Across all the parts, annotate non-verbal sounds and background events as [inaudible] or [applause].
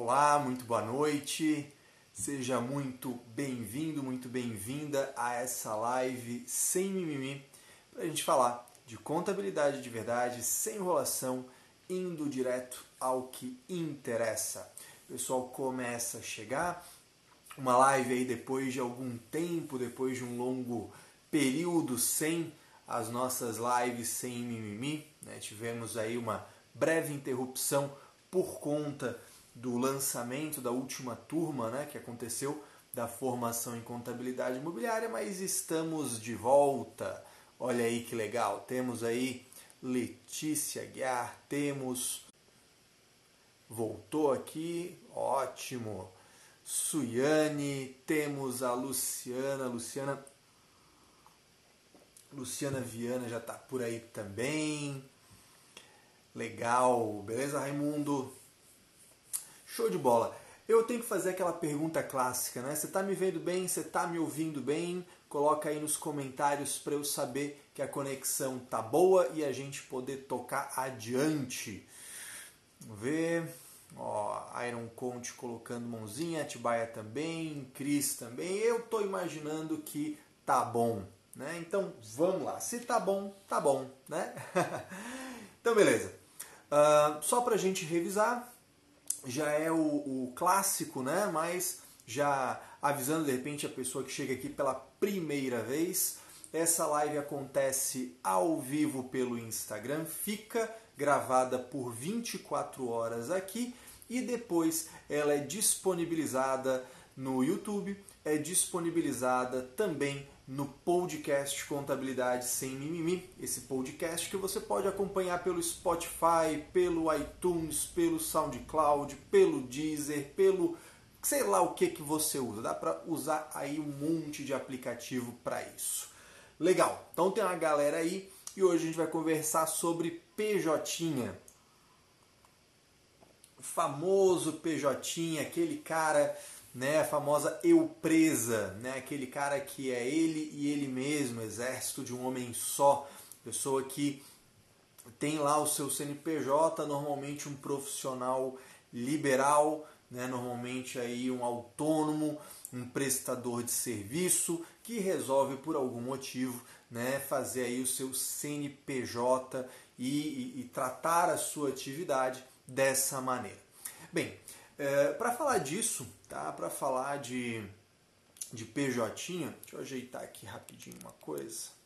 Olá, muito boa noite. Seja muito bem-vindo, muito bem-vinda a essa live sem mimimi para a gente falar de contabilidade de verdade, sem enrolação, indo direto ao que interessa. O pessoal começa a chegar, uma live aí depois de algum tempo, depois de um longo período sem as nossas lives sem mimimi. Né? Tivemos aí uma breve interrupção por conta do lançamento da última turma né, que aconteceu da formação em contabilidade imobiliária, mas estamos de volta. Olha aí que legal, temos aí Letícia Guiar, temos. Voltou aqui, ótimo. Suiane, temos a Luciana, Luciana. Luciana Viana já está por aí também. Legal, beleza, Raimundo? Show de bola. Eu tenho que fazer aquela pergunta clássica, né? Você está me vendo bem? Você está me ouvindo bem? Coloca aí nos comentários para eu saber que a conexão tá boa e a gente poder tocar adiante. Vamos ver. Ó, Iron Conte colocando mãozinha, Atibaia também, Cris também. Eu tô imaginando que tá bom, né? Então vamos lá. Se tá bom, tá bom, né? [laughs] então beleza. Uh, só pra gente revisar, já é o, o clássico, né? Mas já avisando de repente a pessoa que chega aqui pela primeira vez, essa live acontece ao vivo pelo Instagram, fica gravada por 24 horas aqui e depois ela é disponibilizada no YouTube, é disponibilizada também no podcast Contabilidade Sem Mimimi, esse podcast que você pode acompanhar pelo Spotify, pelo iTunes, pelo SoundCloud, pelo Deezer, pelo sei lá o que que você usa. Dá para usar aí um monte de aplicativo para isso. Legal. Então tem uma galera aí e hoje a gente vai conversar sobre PJ. O famoso PJ, aquele cara né, a famosa eu presa, né, aquele cara que é ele e ele mesmo, exército de um homem só, pessoa que tem lá o seu CNPJ, normalmente um profissional liberal, né, normalmente aí um autônomo, um prestador de serviço que resolve por algum motivo né, fazer aí o seu CNPJ e, e, e tratar a sua atividade dessa maneira. Bem, é, para falar disso, tá? Para falar de, de PJ, deixa eu ajeitar aqui rapidinho uma coisa.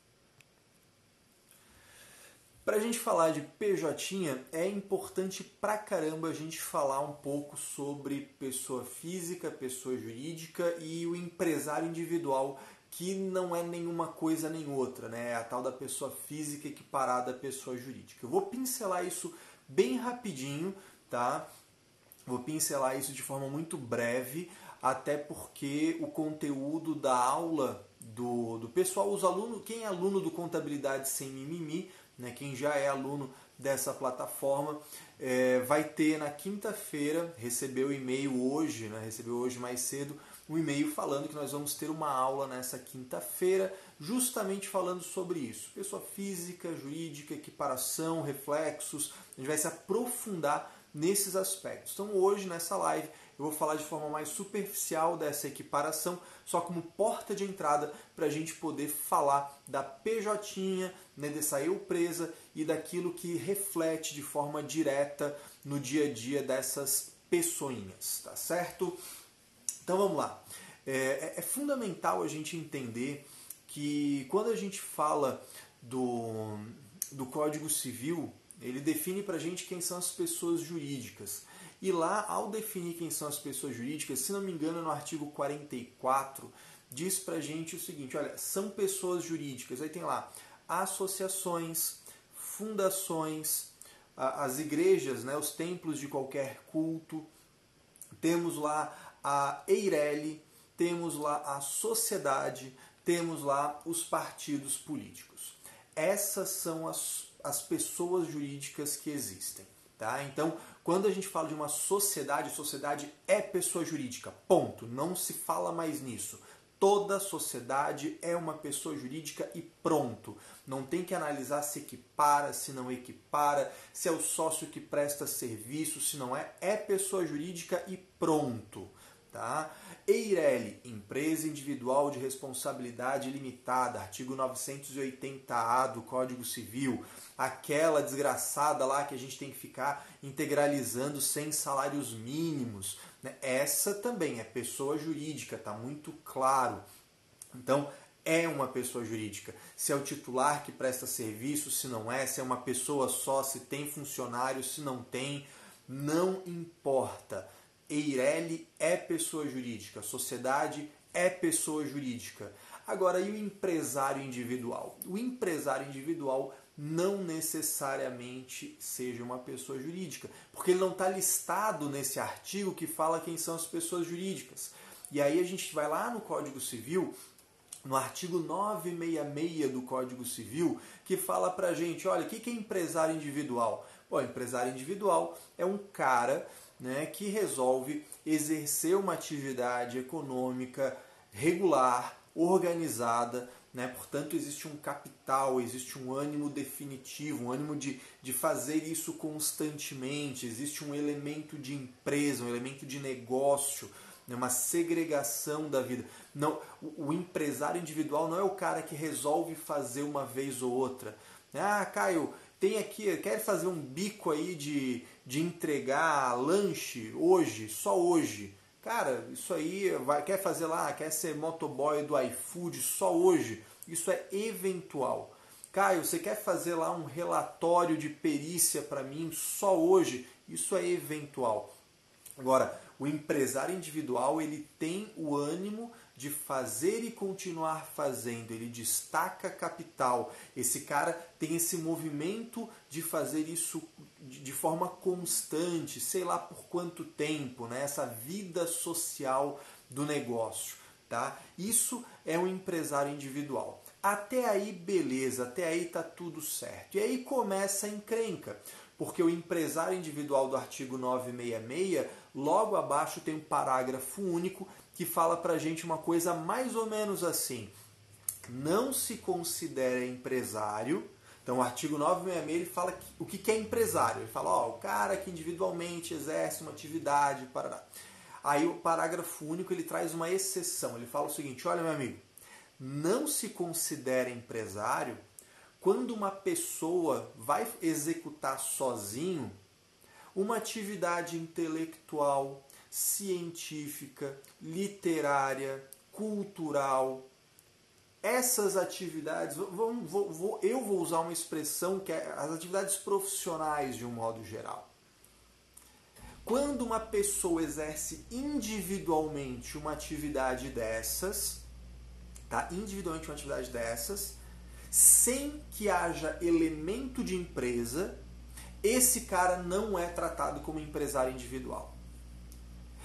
Para a gente falar de PJ, é importante pra caramba a gente falar um pouco sobre pessoa física, pessoa jurídica e o empresário individual, que não é nenhuma coisa nem outra, né? É a tal da pessoa física equiparada à pessoa jurídica. Eu vou pincelar isso bem rapidinho, tá? Vou pincelar isso de forma muito breve, até porque o conteúdo da aula do, do pessoal, os alunos, quem é aluno do Contabilidade Sem Mimimi, né, quem já é aluno dessa plataforma, é, vai ter na quinta-feira, recebeu o e-mail hoje, né, recebeu hoje mais cedo, um e-mail falando que nós vamos ter uma aula nessa quinta-feira, justamente falando sobre isso. Pessoa física, jurídica, equiparação, reflexos, a gente vai se aprofundar nesses aspectos. Então hoje nessa live eu vou falar de forma mais superficial dessa equiparação, só como porta de entrada para a gente poder falar da PJ, né, dessa eu presa e daquilo que reflete de forma direta no dia a dia dessas pessoinhas, tá certo? Então vamos lá. É, é, é fundamental a gente entender que quando a gente fala do, do Código Civil, ele define para a gente quem são as pessoas jurídicas. E lá, ao definir quem são as pessoas jurídicas, se não me engano, no artigo 44, diz para a gente o seguinte: olha, são pessoas jurídicas. Aí tem lá associações, fundações, as igrejas, né, os templos de qualquer culto. Temos lá a Eireli, temos lá a sociedade, temos lá os partidos políticos. Essas são as as pessoas jurídicas que existem. Tá? Então, quando a gente fala de uma sociedade, sociedade é pessoa jurídica. Ponto. Não se fala mais nisso. Toda sociedade é uma pessoa jurídica e pronto. Não tem que analisar se equipara, se não equipara, se é o sócio que presta serviço, se não é. É pessoa jurídica e pronto. Tá? Eireli, empresa individual de responsabilidade limitada, artigo 980-A do Código Civil, aquela desgraçada lá que a gente tem que ficar integralizando sem salários mínimos. Né? Essa também é pessoa jurídica, está muito claro. Então, é uma pessoa jurídica. Se é o titular que presta serviço, se não é, se é uma pessoa só, se tem funcionário, se não tem, não importa. Eireli é pessoa jurídica, sociedade é pessoa jurídica. Agora, e o empresário individual? O empresário individual não necessariamente seja uma pessoa jurídica, porque ele não está listado nesse artigo que fala quem são as pessoas jurídicas. E aí a gente vai lá no Código Civil, no artigo 966 do Código Civil, que fala pra gente, olha, o que é empresário individual? Bom, empresário individual é um cara né, que resolve exercer uma atividade econômica regular, organizada, né? portanto existe um capital, existe um ânimo definitivo, um ânimo de, de fazer isso constantemente, existe um elemento de empresa, um elemento de negócio, né? uma segregação da vida. Não, o, o empresário individual não é o cara que resolve fazer uma vez ou outra. Ah, Caio, tem aqui, quer fazer um bico aí de, de entregar lanche hoje, só hoje. Cara, isso aí vai, quer fazer lá, quer ser motoboy do iFood só hoje. Isso é eventual. Caio, você quer fazer lá um relatório de perícia para mim só hoje? Isso é eventual. Agora, o empresário individual ele tem o ânimo de fazer e continuar fazendo, ele destaca capital. Esse cara tem esse movimento de fazer isso de forma constante, sei lá por quanto tempo, né? essa vida social do negócio. Tá? Isso é um empresário individual. Até aí, beleza, até aí tá tudo certo. E aí começa a encrenca, porque o empresário individual do artigo 966, logo abaixo tem um parágrafo único que fala para gente uma coisa mais ou menos assim: não se considera empresário. Então, o artigo 966 ele fala que, o que é empresário. Ele fala, ó, o cara que individualmente exerce uma atividade, parará. Aí o parágrafo único ele traz uma exceção. Ele fala o seguinte: olha, meu amigo, não se considera empresário quando uma pessoa vai executar sozinho uma atividade intelectual, científica, literária, cultural. Essas atividades, vou, vou, eu vou usar uma expressão que é as atividades profissionais de um modo geral. Quando uma pessoa exerce individualmente uma atividade dessas, tá? Individualmente uma atividade dessas, sem que haja elemento de empresa, esse cara não é tratado como empresário individual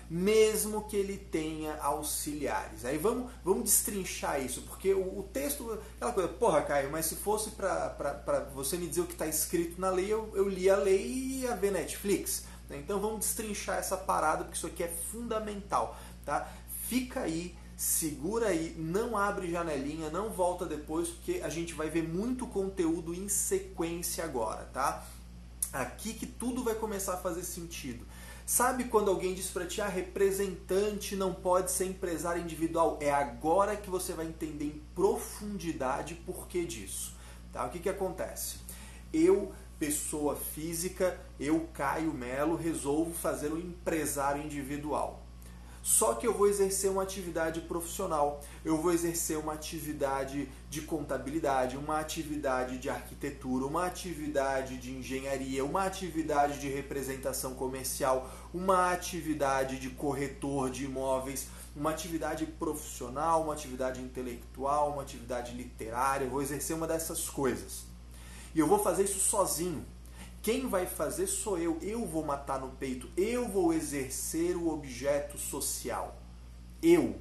mesmo que ele tenha auxiliares. Aí vamos, vamos destrinchar isso, porque o, o texto, aquela coisa, porra, Caio, mas se fosse para você me dizer o que está escrito na lei, eu, eu li a lei e ia ver Netflix. Né? Então vamos destrinchar essa parada, porque isso aqui é fundamental. Tá? Fica aí, segura aí, não abre janelinha, não volta depois, porque a gente vai ver muito conteúdo em sequência agora, tá? Aqui que tudo vai começar a fazer sentido. Sabe quando alguém diz para ti, ah, representante não pode ser empresário individual? É agora que você vai entender em profundidade por que disso. Tá? O que, que acontece? Eu, pessoa física, eu, Caio Melo, resolvo fazer um empresário individual. Só que eu vou exercer uma atividade profissional, eu vou exercer uma atividade de contabilidade, uma atividade de arquitetura, uma atividade de engenharia, uma atividade de representação comercial, uma atividade de corretor de imóveis, uma atividade profissional, uma atividade intelectual, uma atividade literária. Eu vou exercer uma dessas coisas. E eu vou fazer isso sozinho. Quem vai fazer sou eu. Eu vou matar no peito. Eu vou exercer o objeto social. Eu.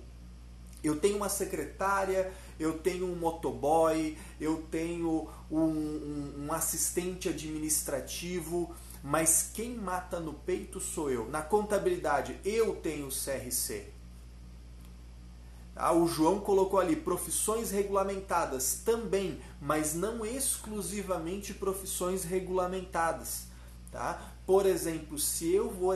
Eu tenho uma secretária, eu tenho um motoboy, eu tenho um, um, um assistente administrativo, mas quem mata no peito sou eu. Na contabilidade, eu tenho CRC. Ah, o João colocou ali profissões regulamentadas também, mas não exclusivamente profissões regulamentadas. Tá? Por exemplo, se eu vou.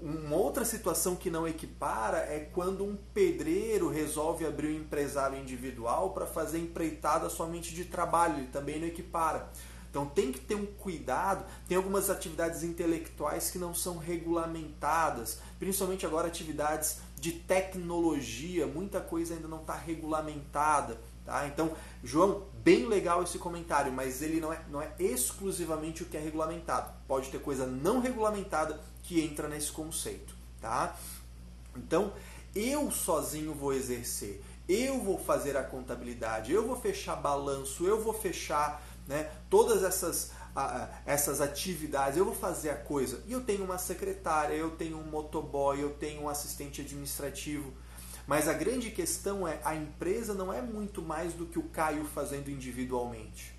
Uma outra situação que não equipara é quando um pedreiro resolve abrir um empresário individual para fazer empreitada somente de trabalho, ele também não equipara. Então tem que ter um cuidado. Tem algumas atividades intelectuais que não são regulamentadas, principalmente agora atividades de tecnologia, muita coisa ainda não está regulamentada. Tá? Então, João, bem legal esse comentário, mas ele não é, não é exclusivamente o que é regulamentado. Pode ter coisa não regulamentada que entra nesse conceito. Tá? Então, eu sozinho vou exercer, eu vou fazer a contabilidade, eu vou fechar balanço, eu vou fechar né, todas essas, essas atividades, eu vou fazer a coisa. E eu tenho uma secretária, eu tenho um motoboy, eu tenho um assistente administrativo. Mas a grande questão é, a empresa não é muito mais do que o Caio fazendo individualmente.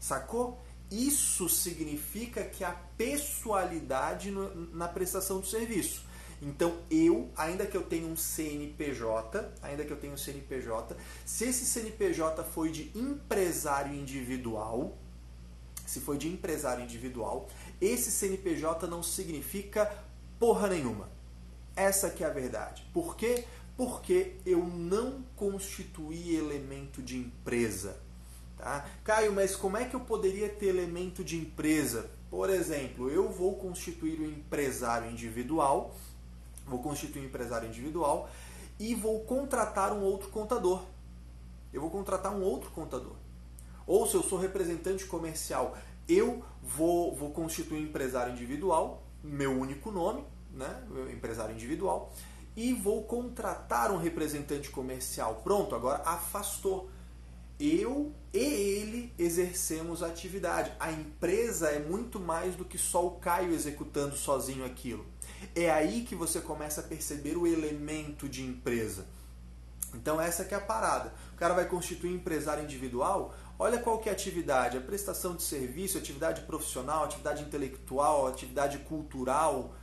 Sacou? Isso significa que há pessoalidade no, na prestação do serviço. Então eu, ainda que eu tenha um CNPJ, ainda que eu tenha um CNPJ, se esse CNPJ foi de empresário individual, se foi de empresário individual, esse CNPJ não significa porra nenhuma. Essa que é a verdade. Por quê? Porque eu não constituí elemento de empresa. Tá? Caio, mas como é que eu poderia ter elemento de empresa? Por exemplo, eu vou constituir um empresário individual vou constituir um empresário individual e vou contratar um outro contador. Eu vou contratar um outro contador. Ou se eu sou representante comercial, eu vou, vou constituir um empresário individual, meu único nome, né? empresário individual, e vou contratar um representante comercial. Pronto, agora afastou. Eu e ele exercemos a atividade. A empresa é muito mais do que só o Caio executando sozinho aquilo. É aí que você começa a perceber o elemento de empresa. Então essa que é a parada. O cara vai constituir empresário individual, olha qual que é a atividade, a prestação de serviço, atividade profissional, atividade intelectual, atividade cultural,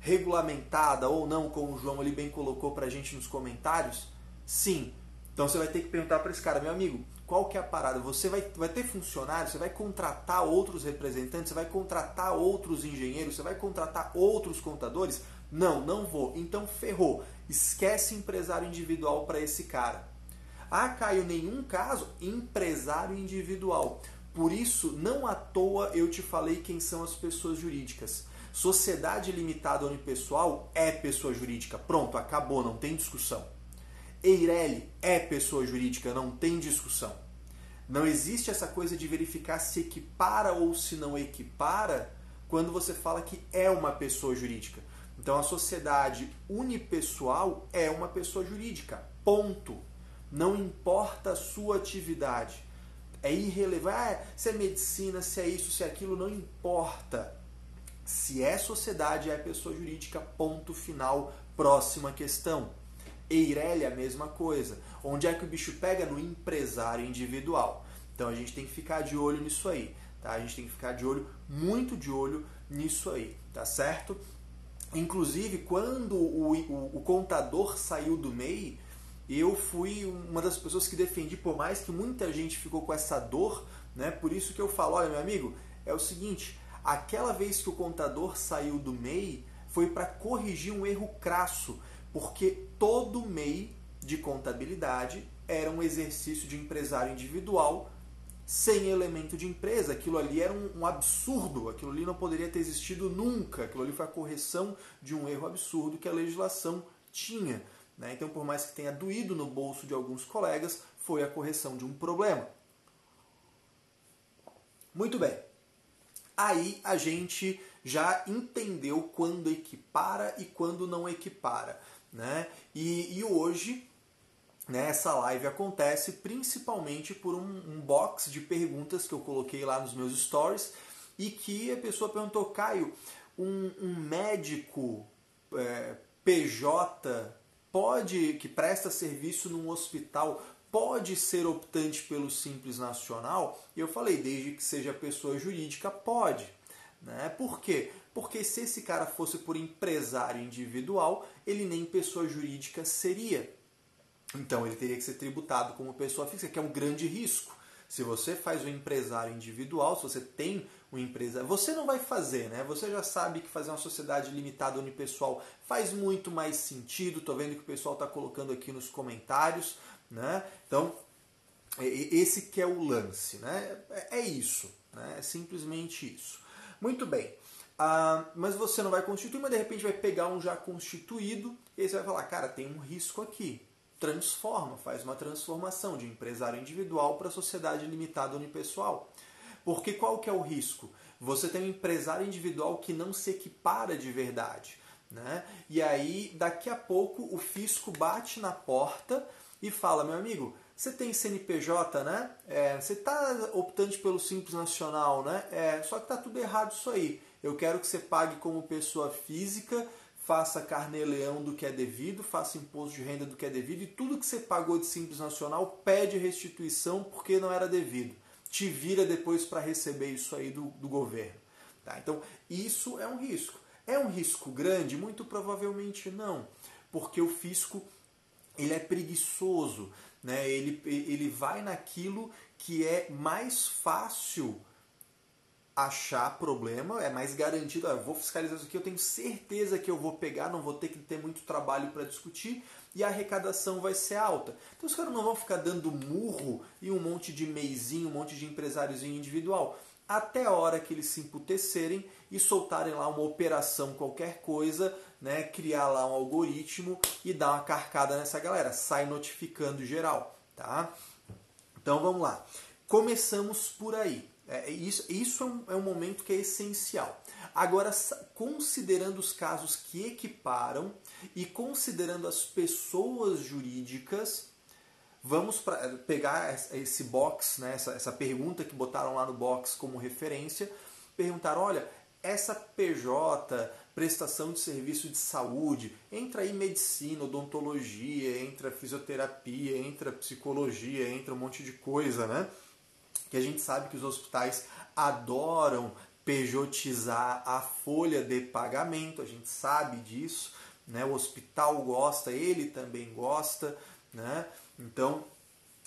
regulamentada ou não, como o João ali bem colocou para a gente nos comentários. Sim. Então você vai ter que perguntar para esse cara, meu amigo, qual que é a parada? Você vai, vai ter funcionários, você vai contratar outros representantes, você vai contratar outros engenheiros, você vai contratar outros contadores? Não, não vou. Então ferrou. Esquece empresário individual para esse cara. Ah, Caio, nenhum caso, empresário individual. Por isso, não à toa eu te falei quem são as pessoas jurídicas. Sociedade limitada unipessoal é pessoa jurídica. Pronto, acabou, não tem discussão. Eireli é pessoa jurídica, não tem discussão. Não existe essa coisa de verificar se equipara ou se não equipara quando você fala que é uma pessoa jurídica. Então a sociedade unipessoal é uma pessoa jurídica. Ponto. Não importa a sua atividade. É irrelevante. Ah, se é medicina, se é isso, se é aquilo, não importa. Se é sociedade, é pessoa jurídica. Ponto final. Próxima questão. Eireli é a mesma coisa. Onde é que o bicho pega? No empresário individual. Então a gente tem que ficar de olho nisso aí. Tá? A gente tem que ficar de olho, muito de olho nisso aí, tá certo? Inclusive, quando o, o, o contador saiu do MEI, eu fui uma das pessoas que defendi, por mais que muita gente ficou com essa dor, né? Por isso que eu falo, olha, meu amigo, é o seguinte, aquela vez que o contador saiu do MEI, foi para corrigir um erro crasso porque todo MEI de contabilidade era um exercício de empresário individual sem elemento de empresa. Aquilo ali era um, um, absurdo, aquilo ali não poderia ter existido nunca. Aquilo ali foi a correção de um erro absurdo que a legislação tinha. Né? Então, por mais que tenha doído no bolso de alguns colegas, foi a correção de um problema. Muito bem. Aí a gente já entendeu quando equipara e quando não equipara. Né? E, e hoje né, essa live acontece principalmente por um, um, box de perguntas que eu coloquei lá nos meus stories e que a pessoa perguntou, Caio, um, um médico é, PJ pode que presta serviço num hospital pode ser optante pelo Simples Nacional? E eu falei, desde que seja pessoa jurídica, pode. Né? Por quê? Porque se esse cara fosse por empresário individual, ele nem pessoa jurídica seria. Então ele teria que ser tributado como pessoa física, que é um grande risco. Se você faz um empresário individual, se você tem um empresário, você não vai fazer, né? Você já sabe que fazer uma sociedade limitada unipessoal faz muito mais sentido. Tô vendo que o pessoal está colocando aqui nos comentários, né? Então esse que é o lance, né? É, é isso, né? É simplesmente isso. Muito bem. Ah, mas você não vai constituir, mas de repente vai pegar um já constituído e aí você vai falar, cara, tem um risco aqui. Transforma, faz uma transformação de empresário individual para sociedade limitada unipessoal. Porque qual que é o risco? Você tem um empresário individual que não se equipara de verdade. Né? E aí, daqui a pouco, o fisco bate na porta e fala, meu amigo, você tem CNPJ, né? É, você está optando pelo Simples Nacional, né? É, só que está tudo errado isso aí. Eu quero que você pague como pessoa física, faça carnê-leão do que é devido, faça imposto de renda do que é devido e tudo que você pagou de Simples Nacional pede restituição porque não era devido. Te vira depois para receber isso aí do, do governo. Tá? Então, isso é um risco. É um risco grande? Muito provavelmente não, porque o fisco ele é preguiçoso, né? ele, ele vai naquilo que é mais fácil achar problema, é mais garantido. Ah, vou fiscalizar isso aqui, eu tenho certeza que eu vou pegar, não vou ter que ter muito trabalho para discutir e a arrecadação vai ser alta. Então os caras não vão ficar dando murro e um monte de meizinho, um monte de empresáriozinho individual. Até a hora que eles se emputecerem e soltarem lá uma operação qualquer coisa, né, criar lá um algoritmo e dar uma carcada nessa galera, sai notificando geral, tá? Então vamos lá. Começamos por aí. É, é, isso isso é, um, é um momento que é essencial. Agora, considerando os casos que equiparam e considerando as pessoas jurídicas, vamos pra, é, pegar esse box, né, essa, essa pergunta que botaram lá no box como referência, perguntar, olha, essa PJ, prestação de serviço de saúde, entra aí medicina, odontologia, entra fisioterapia, entra psicologia, entra um monte de coisa, né? Que a gente sabe que os hospitais adoram pejotizar a folha de pagamento, a gente sabe disso, né? O hospital gosta, ele também gosta, né? Então,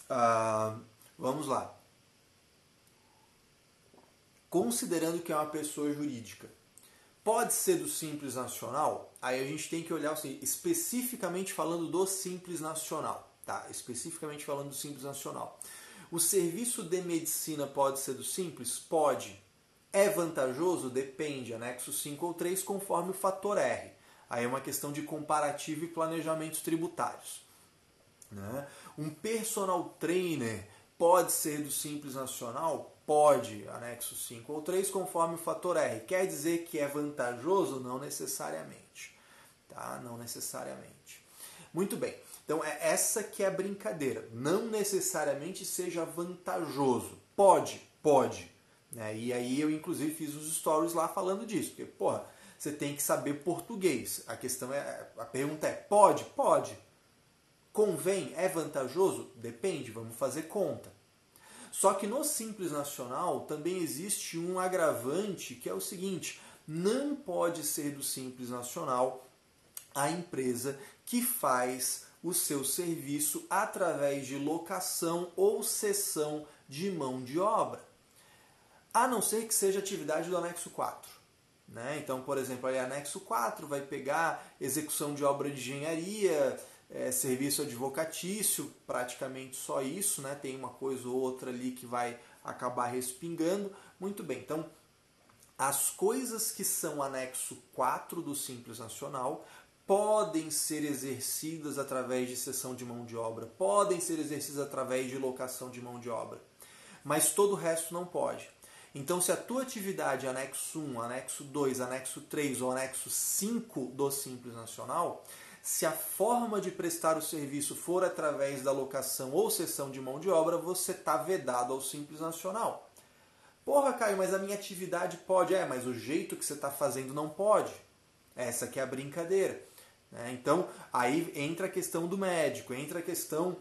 uh, vamos lá. Considerando que é uma pessoa jurídica, pode ser do Simples Nacional? Aí a gente tem que olhar assim, especificamente falando do Simples Nacional, tá? Especificamente falando do Simples Nacional. O serviço de medicina pode ser do simples? Pode. É vantajoso? Depende. Anexo 5 ou 3, conforme o fator R. Aí é uma questão de comparativo e planejamentos tributários. Né? Um personal trainer pode ser do Simples Nacional? Pode, anexo 5 ou 3, conforme o fator R. Quer dizer que é vantajoso? Não necessariamente. Tá? Não necessariamente. Muito bem. Então é essa que é a brincadeira. Não necessariamente seja vantajoso. Pode, pode. Né? E aí eu inclusive fiz os stories lá falando disso. Porque, porra, você tem que saber português. A questão é. A pergunta é: pode? Pode. Convém? É vantajoso? Depende, vamos fazer conta. Só que no Simples Nacional também existe um agravante que é o seguinte: não pode ser do Simples Nacional a empresa que faz o seu serviço através de locação ou cessão de mão de obra. A não ser que seja atividade do anexo 4. Né? Então, por exemplo, aí anexo 4 vai pegar execução de obra de engenharia, é, serviço advocatício, praticamente só isso, né? tem uma coisa ou outra ali que vai acabar respingando. Muito bem, então as coisas que são anexo 4 do Simples Nacional podem ser exercidas através de cessão de mão de obra, podem ser exercidas através de locação de mão de obra, mas todo o resto não pode. Então, se a tua atividade é anexo 1, anexo 2, anexo 3 ou anexo 5 do Simples Nacional, se a forma de prestar o serviço for através da locação ou cessão de mão de obra, você está vedado ao Simples Nacional. Porra, Caio, mas a minha atividade pode. É, mas o jeito que você está fazendo não pode. Essa que é a brincadeira. Né? Então, aí entra a questão do médico, entra a questão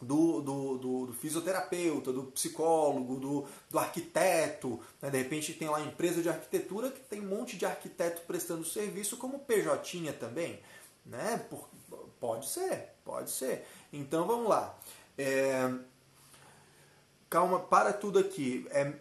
do, do, do, do fisioterapeuta, do psicólogo, do, do arquiteto. Né? De repente tem lá empresa de arquitetura que tem um monte de arquiteto prestando serviço, como PJ também. Né? Por, Pode ser, pode ser. Então vamos lá. É... Calma, para tudo aqui. É...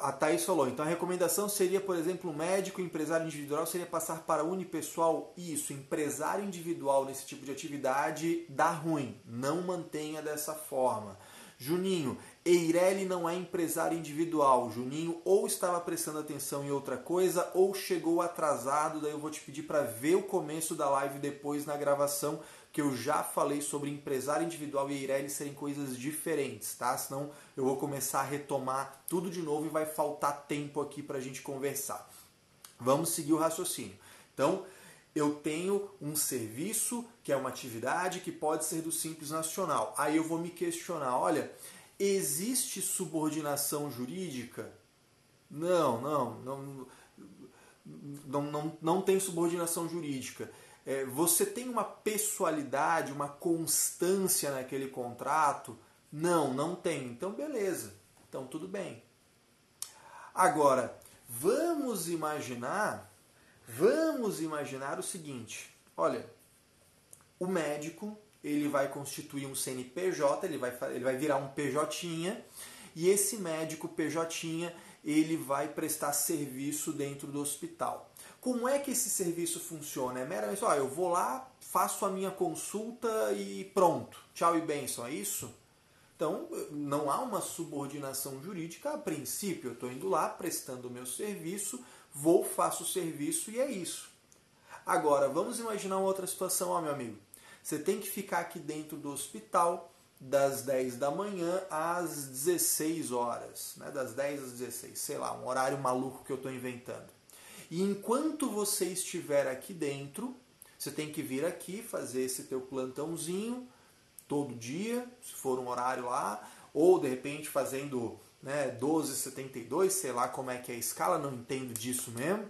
A Thaís falou, então a recomendação seria, por exemplo, médico, empresário individual, seria passar para unipessoal. Isso, empresário individual nesse tipo de atividade dá ruim. Não mantenha dessa forma. Juninho, Eireli não é empresário individual. Juninho ou estava prestando atenção em outra coisa ou chegou atrasado. Daí eu vou te pedir para ver o começo da live depois na gravação, que eu já falei sobre empresário individual e Eireli serem coisas diferentes, tá? Senão eu vou começar a retomar tudo de novo e vai faltar tempo aqui para a gente conversar. Vamos seguir o raciocínio. Então, eu tenho um serviço que é uma atividade que pode ser do Simples Nacional. Aí eu vou me questionar, olha, existe subordinação jurídica? Não, não, não, não, não, não tem subordinação jurídica. É, você tem uma pessoalidade, uma constância naquele contrato? Não, não tem. Então, beleza. Então, tudo bem. Agora, vamos imaginar Vamos imaginar o seguinte: olha, o médico ele vai constituir um CNPJ, ele vai, ele vai virar um PJ, e esse médico PJ ele vai prestar serviço dentro do hospital. Como é que esse serviço funciona? É meramente, ó, eu vou lá, faço a minha consulta e pronto. Tchau e benção, é isso? Então, não há uma subordinação jurídica a princípio. Eu estou indo lá, prestando o meu serviço, vou, faço o serviço e é isso. Agora, vamos imaginar uma outra situação, ó, meu amigo. Você tem que ficar aqui dentro do hospital das 10 da manhã às 16 horas, né? das 10 às 16, sei lá, um horário maluco que eu estou inventando. E enquanto você estiver aqui dentro, você tem que vir aqui fazer esse teu plantãozinho todo dia, se for um horário lá, ou de repente fazendo né, 12,72, sei lá como é que é a escala, não entendo disso mesmo.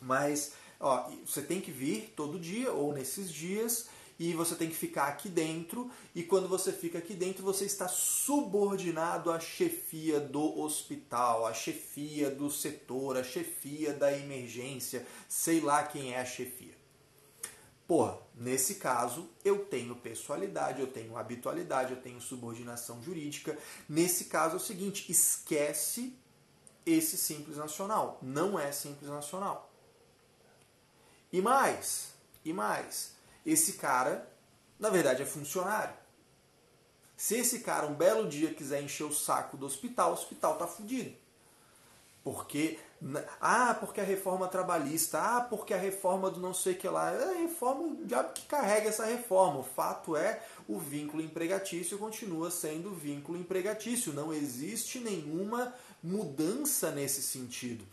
Mas ó, você tem que vir todo dia ou nesses dias e você tem que ficar aqui dentro. E quando você fica aqui dentro, você está subordinado à chefia do hospital, à chefia do setor, à chefia da emergência, sei lá quem é a chefia. Porra, nesse caso eu tenho pessoalidade, eu tenho habitualidade, eu tenho subordinação jurídica. Nesse caso é o seguinte: esquece esse simples nacional. Não é simples nacional. E mais, e mais, esse cara, na verdade, é funcionário. Se esse cara um belo dia quiser encher o saco do hospital, o hospital tá fudido. Porque ah, porque a reforma trabalhista, ah, porque a reforma do não sei que lá, é a reforma, o diabo que carrega essa reforma. O fato é, o vínculo empregatício continua sendo vínculo empregatício, não existe nenhuma mudança nesse sentido.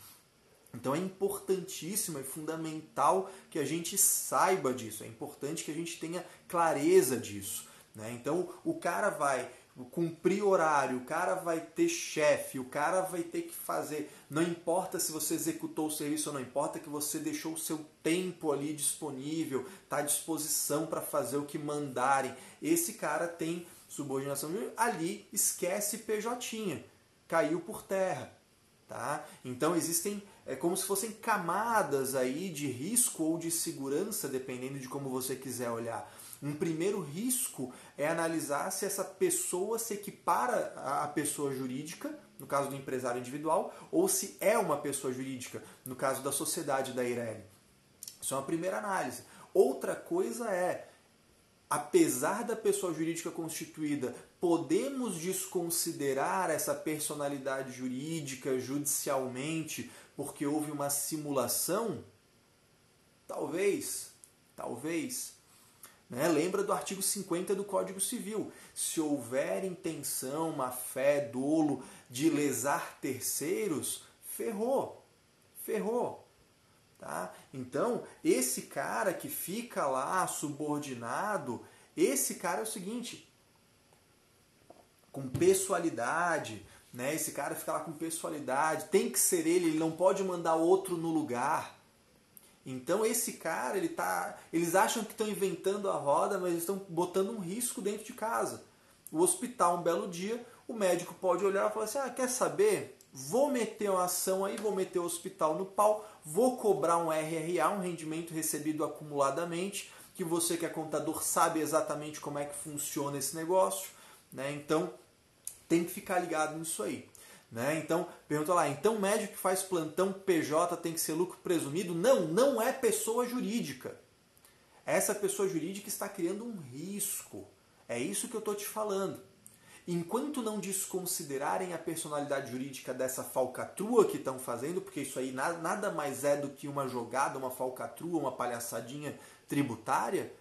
Então é importantíssimo, é fundamental que a gente saiba disso, é importante que a gente tenha clareza disso. Né? Então o cara vai cumprir horário, o cara vai ter chefe, o cara vai ter que fazer. Não importa se você executou o serviço ou não, importa que você deixou o seu tempo ali disponível, está à disposição para fazer o que mandarem. Esse cara tem subordinação ali, esquece PJ, caiu por terra. Tá? Então existem é como se fossem camadas aí de risco ou de segurança, dependendo de como você quiser olhar. Um primeiro risco é analisar se essa pessoa se equipara à pessoa jurídica, no caso do empresário individual, ou se é uma pessoa jurídica, no caso da sociedade da Irene. Isso é uma primeira análise. Outra coisa é, apesar da pessoa jurídica constituída, podemos desconsiderar essa personalidade jurídica judicialmente porque houve uma simulação? Talvez, talvez. Né? Lembra do artigo 50 do Código Civil. Se houver intenção, má fé, dolo de lesar terceiros, ferrou. Ferrou. Tá? Então, esse cara que fica lá subordinado, esse cara é o seguinte, com pessoalidade, né? Esse cara fica lá com pessoalidade, tem que ser ele, ele não pode mandar outro no lugar. Então esse cara, ele tá, eles acham que estão inventando a roda, mas estão botando um risco dentro de casa. O hospital, um belo dia, o médico pode olhar e falar assim: "Ah, quer saber? Vou meter uma ação aí, vou meter o hospital no pau, vou cobrar um RRA, um rendimento recebido acumuladamente, que você que é contador sabe exatamente como é que funciona esse negócio, né? Então tem que ficar ligado nisso aí. Né? Então, pergunta lá, então médico que faz plantão PJ tem que ser lucro presumido? Não, não é pessoa jurídica. Essa pessoa jurídica está criando um risco. É isso que eu estou te falando. Enquanto não desconsiderarem a personalidade jurídica dessa falcatrua que estão fazendo, porque isso aí nada mais é do que uma jogada, uma falcatrua, uma palhaçadinha tributária,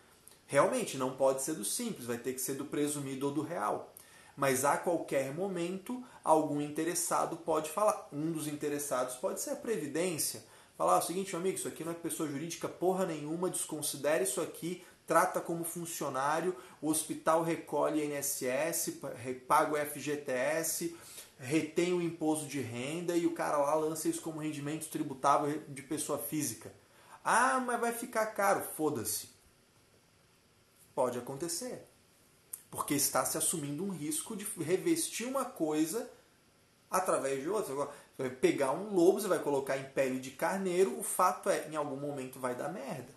realmente não pode ser do simples, vai ter que ser do presumido ou do real. Mas a qualquer momento, algum interessado pode falar. Um dos interessados pode ser a Previdência. Falar o seguinte, meu amigo, isso aqui não é pessoa jurídica porra nenhuma, desconsidere isso aqui, trata como funcionário, o hospital recolhe INSS, paga o FGTS, retém o imposto de renda e o cara lá lança isso como rendimento tributável de pessoa física. Ah, mas vai ficar caro. Foda-se. Pode acontecer porque está se assumindo um risco de revestir uma coisa através de outra. Você vai pegar um lobo, você vai colocar em pele de carneiro, o fato é, em algum momento vai dar merda.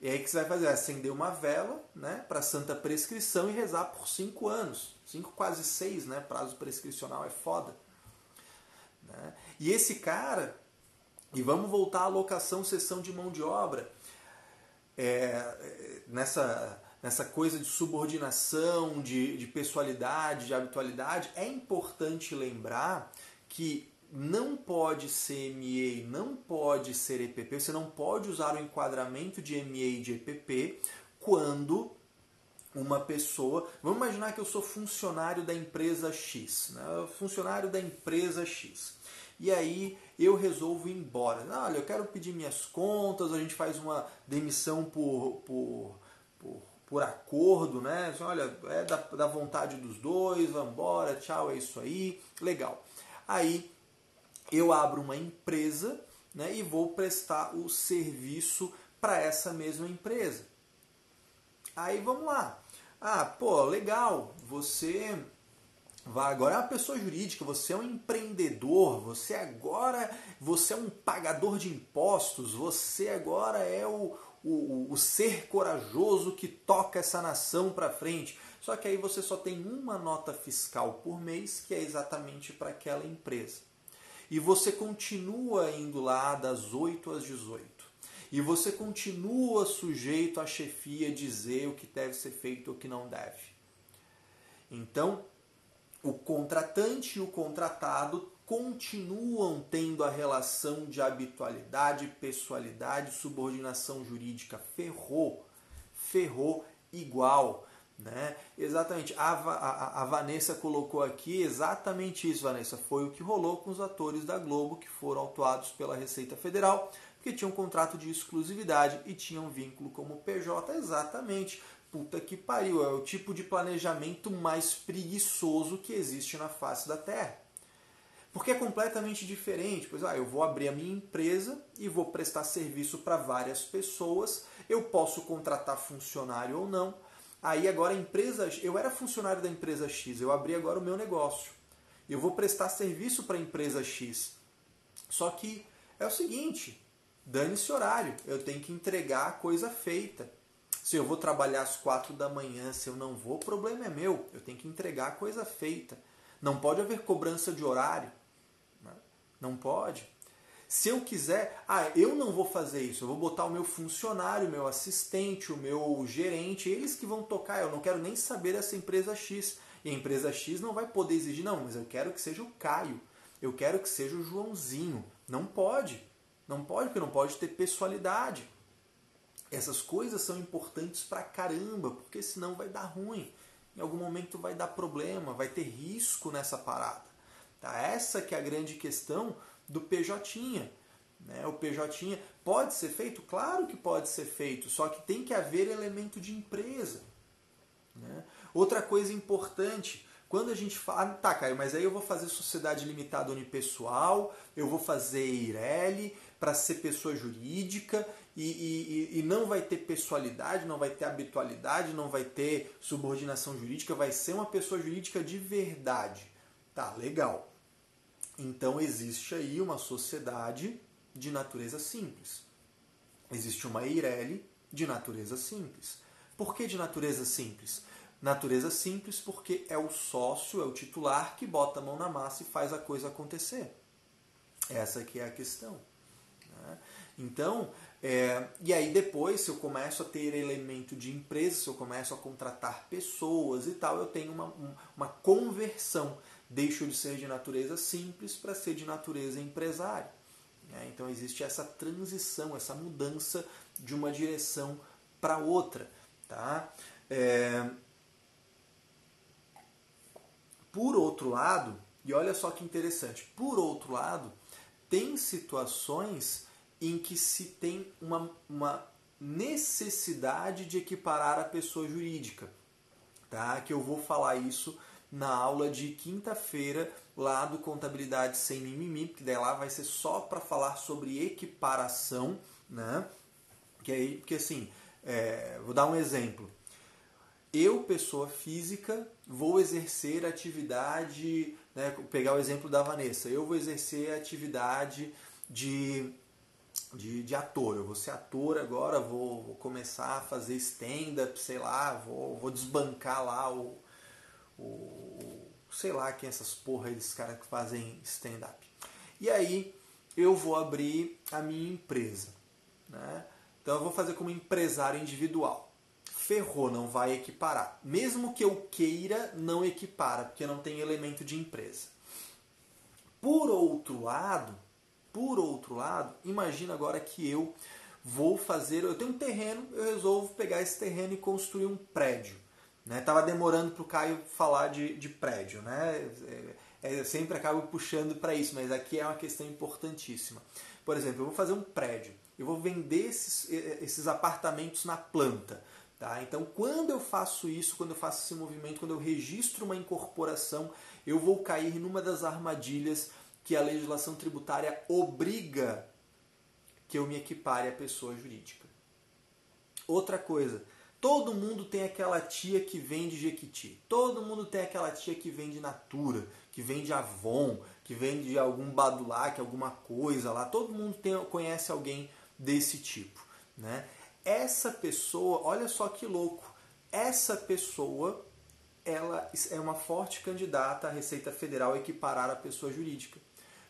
E aí que você vai fazer? Acender uma vela né, para santa prescrição e rezar por cinco anos. Cinco, quase seis, né? Prazo prescricional é foda. Né? E esse cara, e vamos voltar à alocação, sessão de mão de obra. É, nessa nessa coisa de subordinação, de, de pessoalidade, de habitualidade, é importante lembrar que não pode ser MEI, não pode ser EPP, você não pode usar o enquadramento de MEI e de EPP quando uma pessoa. Vamos imaginar que eu sou funcionário da empresa X, né? funcionário da empresa X. E aí eu resolvo ir embora. Olha, eu quero pedir minhas contas, a gente faz uma demissão por, por, por acordo, né? Assim, olha, é da, da vontade dos dois, vamos embora, tchau, é isso aí, legal. Aí eu abro uma empresa né, e vou prestar o serviço para essa mesma empresa. Aí vamos lá. Ah, pô, legal, você vai agora é uma pessoa jurídica, você é um empreendedor, você agora você é um pagador de impostos, você agora é o, o, o, ser corajoso que toca essa nação para frente. Só que aí você só tem uma nota fiscal por mês que é exatamente para aquela empresa. E você continua indo lá das 8 às 18. E você continua sujeito à chefia dizer o que deve ser feito e o que não deve. Então, o contratante e o contratado continuam tendo a relação de habitualidade, pessoalidade, subordinação jurídica. Ferrou, ferrou igual. Né? Exatamente. A, a, a, Vanessa colocou aqui exatamente isso, Vanessa. Foi o que rolou com os atores da Globo que foram autuados pela Receita Federal, porque tinham um contrato de exclusividade e tinham vínculo como PJ. Exatamente. Puta que pariu. É o tipo de planejamento mais preguiçoso que existe na face da Terra. Porque é completamente diferente. Pois ah, eu vou abrir a minha empresa e vou prestar serviço para várias pessoas. Eu posso contratar funcionário ou não. Aí agora a empresa, eu era funcionário da empresa X, eu abri agora o meu negócio. Eu vou prestar serviço para a empresa X. Só que é o seguinte, dane-se horário, eu tenho que entregar a coisa feita. Se eu vou trabalhar às quatro da manhã, se eu não vou, o problema é meu. Eu tenho que entregar a coisa feita. Não pode haver cobrança de horário. Não pode. Se eu quiser, ah, eu não vou fazer isso, eu vou botar o meu funcionário, o meu assistente, o meu gerente, eles que vão tocar, eu não quero nem saber dessa empresa X. E a empresa X não vai poder exigir, não, mas eu quero que seja o Caio, eu quero que seja o Joãozinho. Não pode. Não pode, porque não pode ter pessoalidade. Essas coisas são importantes pra caramba, porque senão vai dar ruim. Em algum momento vai dar problema, vai ter risco nessa parada. Tá? Essa que é a grande questão do PJ. Né? O PJ pode ser feito? Claro que pode ser feito, só que tem que haver elemento de empresa. Né? Outra coisa importante, quando a gente fala, ah, tá, Caio, mas aí eu vou fazer sociedade limitada unipessoal, eu vou fazer EIRELI para ser pessoa jurídica e, e, e, não vai ter pessoalidade, não vai ter habitualidade, não vai ter subordinação jurídica, vai ser uma pessoa jurídica de verdade. Tá, legal. Então existe aí uma sociedade de natureza simples. Existe uma Eireli, De natureza simples. Por que de natureza simples? Natureza simples porque é o sócio, é o titular que bota a mão na massa e faz a coisa acontecer. Essa aqui é a questão. Né? Então, é, e aí depois, se eu começo a ter elemento de empresa, se eu começo a contratar pessoas e tal, eu tenho uma, uma conversão. Deixo de ser de natureza simples para ser de natureza empresária. Né? Então existe essa transição, essa mudança de uma direção para outra. Tá? É... Por outro lado, e olha só que interessante, por outro lado, tem situações em que se tem uma, uma necessidade de equiparar a pessoa jurídica. Tá? Que eu vou falar isso na aula de quinta-feira lá do Contabilidade Sem Mimimi, que daí lá vai ser só para falar sobre equiparação, né? Que aí, porque assim, é, vou dar um exemplo. Eu, pessoa física, vou exercer atividade, né, pegar o exemplo da Vanessa, eu vou exercer atividade de, de, de ator. Eu vou ser ator agora, vou, vou começar a fazer stand-up, sei lá, vou, vou desbancar lá o, o. sei lá quem essas porra esses caras que fazem stand-up. E aí eu vou abrir a minha empresa. Né? Então eu vou fazer como empresário individual. Ferrou, não vai equiparar. Mesmo que eu queira, não equipara, porque não tem elemento de empresa. Por outro lado, por outro lado, imagina agora que eu vou fazer, eu tenho um terreno, eu resolvo pegar esse terreno e construir um prédio. Né? Tava demorando para o Caio falar de, de prédio, né? É, é, sempre acabo puxando para isso, mas aqui é uma questão importantíssima. Por exemplo, eu vou fazer um prédio eu vou vender esses, esses apartamentos na planta. Tá? Então, quando eu faço isso, quando eu faço esse movimento, quando eu registro uma incorporação, eu vou cair numa das armadilhas que a legislação tributária obriga que eu me equipare à pessoa jurídica. Outra coisa, todo mundo tem aquela tia que vende Jequiti, todo mundo tem aquela tia que vende Natura, que vende Avon, que vende algum Badulac, alguma coisa lá, todo mundo tem, conhece alguém desse tipo. Né? Essa pessoa, olha só que louco, essa pessoa ela é uma forte candidata à Receita Federal equiparar a pessoa jurídica,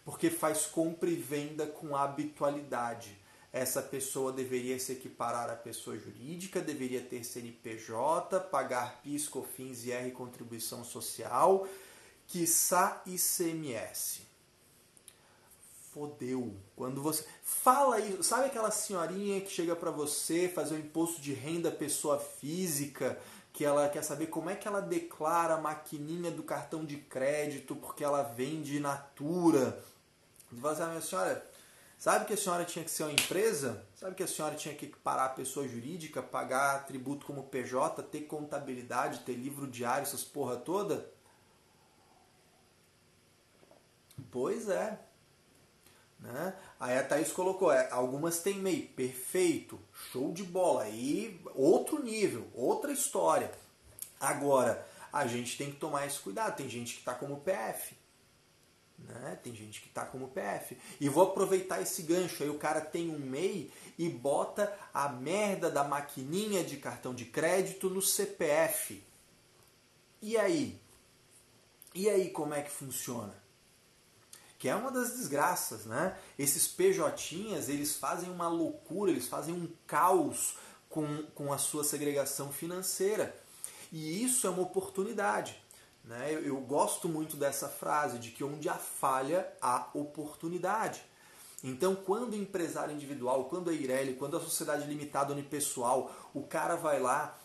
porque faz compra e venda com habitualidade. Essa pessoa deveria se equiparar à pessoa jurídica, deveria ter CNPJ, pagar PIS, COFINS, IR, contribuição social, quiçá ICMS fodeu. Quando você fala isso, sabe aquela senhorinha que chega para você fazer o imposto de renda pessoa física, que ela quer saber como é que ela declara a maquininha do cartão de crédito porque ela vende natura. E fala assim, ah, minha senhora, sabe que a senhora tinha que ser uma empresa? Sabe que a senhora tinha que parar a pessoa jurídica, pagar tributo como PJ, ter contabilidade, ter livro diário, essas porra toda? Pois é, né? Aí a Thaís colocou, é, algumas tem MEI, perfeito, show de bola, aí outro nível, outra história. Agora, a gente tem que tomar esse cuidado, tem gente que está como PF, né? Tem gente que está como PF. E vou aproveitar esse gancho. Aí o cara tem um MEI e bota a merda da maquininha de cartão de crédito no CPF. E aí? E aí como é que funciona? que é uma das desgraças, né? Esses PJinhas, eles fazem uma loucura, eles fazem um caos com, com a sua segregação financeira. E isso é uma oportunidade. Né? Eu, eu gosto muito dessa frase, de que onde há falha, há oportunidade. Então, quando o empresário individual, quando a Ireli, quando a sociedade limitada unipessoal, o cara vai lá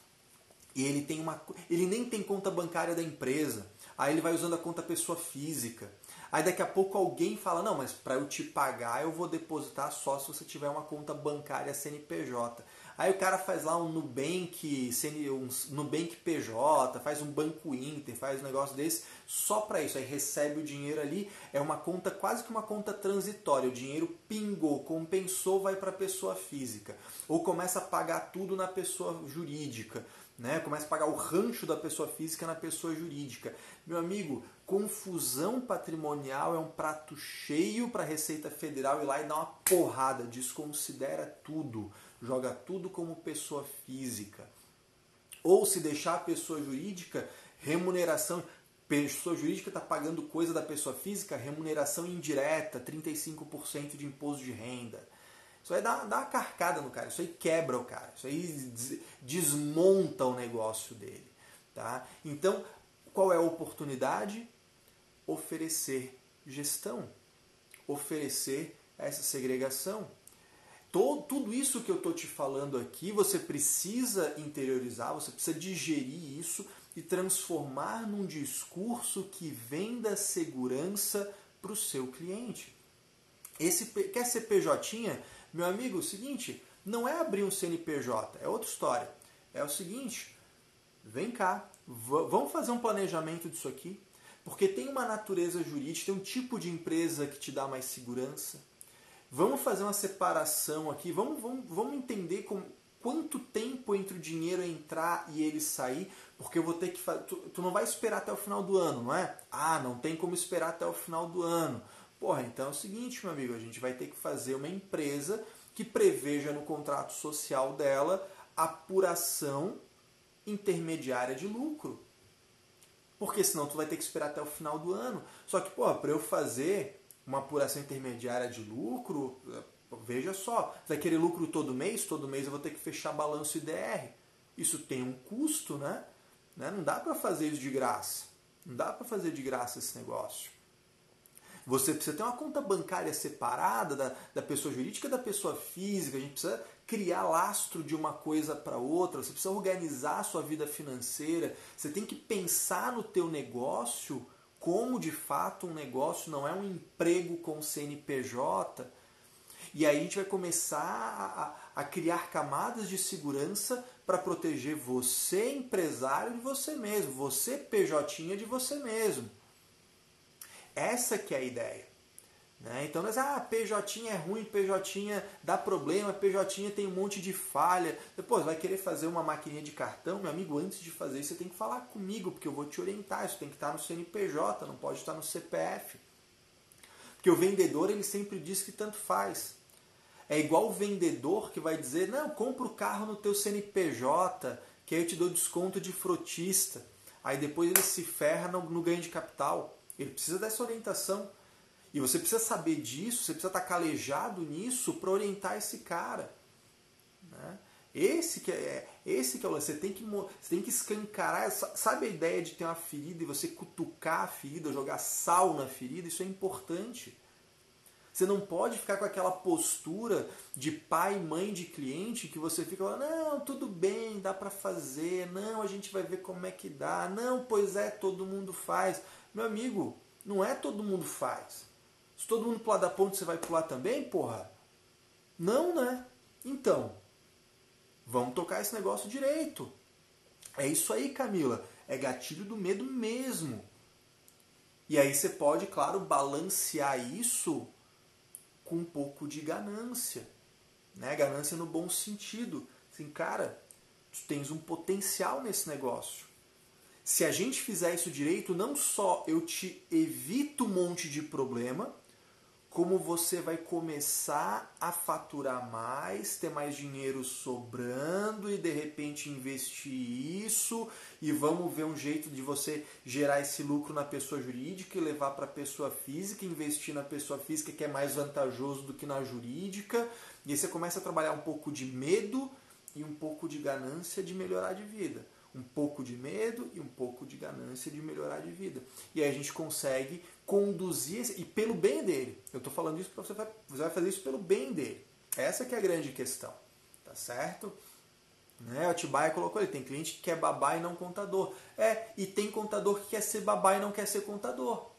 e ele tem uma. ele nem tem conta bancária da empresa. Aí ele vai usando a conta pessoa física. Aí daqui a pouco alguém fala: não, mas para eu te pagar eu vou depositar só se você tiver uma conta bancária CNPJ. Aí o cara faz lá um Nubank, um Nubank PJ, faz um Banco Inter, faz um negócio desse só para isso. Aí recebe o dinheiro ali, é uma conta quase que uma conta transitória. O dinheiro pingou, compensou, vai para a pessoa física. Ou começa a pagar tudo na pessoa jurídica. Né? Começa a pagar o rancho da pessoa física na pessoa jurídica. Meu amigo, confusão patrimonial é um prato cheio para a Receita Federal ir lá e dar uma porrada, desconsidera tudo. Joga tudo como pessoa física. Ou se deixar a pessoa jurídica, remuneração. Pessoa jurídica está pagando coisa da pessoa física, remuneração indireta, 35% de imposto de renda. Isso aí dá, dá uma carcada no cara, isso aí quebra o cara, isso aí desmonta o negócio dele. Tá? Então, qual é a oportunidade? Oferecer gestão, oferecer essa segregação. Todo, tudo isso que eu estou te falando aqui, você precisa interiorizar, você precisa digerir isso e transformar num discurso que venda segurança para o seu cliente. Esse quer ser PJ? Meu amigo, é o seguinte, não é abrir um CNPJ, é outra história. É o seguinte, vem cá, vamos fazer um planejamento disso aqui, porque tem uma natureza jurídica, tem um tipo de empresa que te dá mais segurança. Vamos fazer uma separação aqui, vamos, vamos, vamos entender como, quanto tempo entre o dinheiro entrar e ele sair, porque eu vou ter que fazer. Tu, tu, não vai esperar até o final do ano, não é? Ah, não tem como esperar até o final do ano. Porra, então é o seguinte, meu amigo, a gente vai ter que fazer uma empresa que preveja no contrato social dela apuração intermediária de lucro. Porque senão tu vai ter que esperar até o final do ano. Só que, pô, para eu fazer uma apuração intermediária de lucro, veja só, vai querer lucro todo mês, todo mês eu vou ter que fechar balanço IDR. Isso tem um custo, né? né? Não dá para fazer isso de graça. Não dá para fazer de graça esse negócio. Você precisa ter uma conta bancária separada da, da pessoa jurídica da pessoa física. A gente precisa criar lastro de uma coisa para outra. Você precisa organizar a sua vida financeira. Você tem que pensar no teu negócio como de fato um negócio não é um emprego com CNPJ. E aí a gente vai começar a, a, criar camadas de segurança para proteger você, empresário, de você mesmo, você, PJ, de você mesmo. Essa que é a ideia. Né? Então, nós, ah, PJ é ruim, PJ dá problema, PJ tem um monte de falha. Depois, vai querer fazer uma maquininha de cartão? Meu amigo, antes de fazer isso, você tem que falar comigo, porque eu vou te orientar. Isso tem que estar no CNPJ, não pode estar no CPF. Porque o vendedor, ele sempre diz que tanto faz. É igual o vendedor que vai dizer, não, compra o carro no teu CNPJ, que aí eu te dou desconto de frotista. Aí depois ele se ferra no, no ganho de capital. Ele precisa dessa orientação. E você precisa saber disso, você precisa estar calejado nisso para orientar esse cara. Né? Esse que é, esse que é o lance. Você tem que, você tem que escancarar. Sabe a ideia de ter uma ferida e você cutucar a ferida, jogar sal na ferida? Isso é importante. Você não pode ficar com aquela postura de pai, mãe de cliente que você fica falando, não, tudo bem, dá para fazer, não, a gente vai ver como é que dá, não, pois é, todo mundo faz. Meu amigo, não é todo mundo faz. Se todo mundo pular da ponte, você vai pular também, porra? Não, né? Então, vamos tocar esse negócio direito. É isso aí, Camila. É gatilho do medo mesmo. E aí você pode, claro, balancear isso com um pouco de ganância. Né? Ganância no bom sentido. Assim, cara, tu tens um potencial nesse negócio. Se a gente fizer isso direito, não só eu te evito um monte de problema, como você vai começar a faturar mais, ter mais dinheiro sobrando e de repente investir isso e vamos ver um jeito de você gerar esse lucro na pessoa jurídica e levar para a pessoa física, investir na pessoa física que é mais vantajoso do que na jurídica. E aí você começa a trabalhar um pouco de medo e um pouco de ganância de melhorar de vida um pouco de medo e um pouco de ganância de melhorar de vida. E aí a gente consegue conduzir, esse, e pelo bem dele. Eu estou falando isso para você, você vai fazer isso pelo bem dele. Essa que é a grande questão, tá certo? Né? O Atibaia colocou ele, tem cliente que quer babá e não contador. É, e tem contador que quer ser babá e não quer ser contador.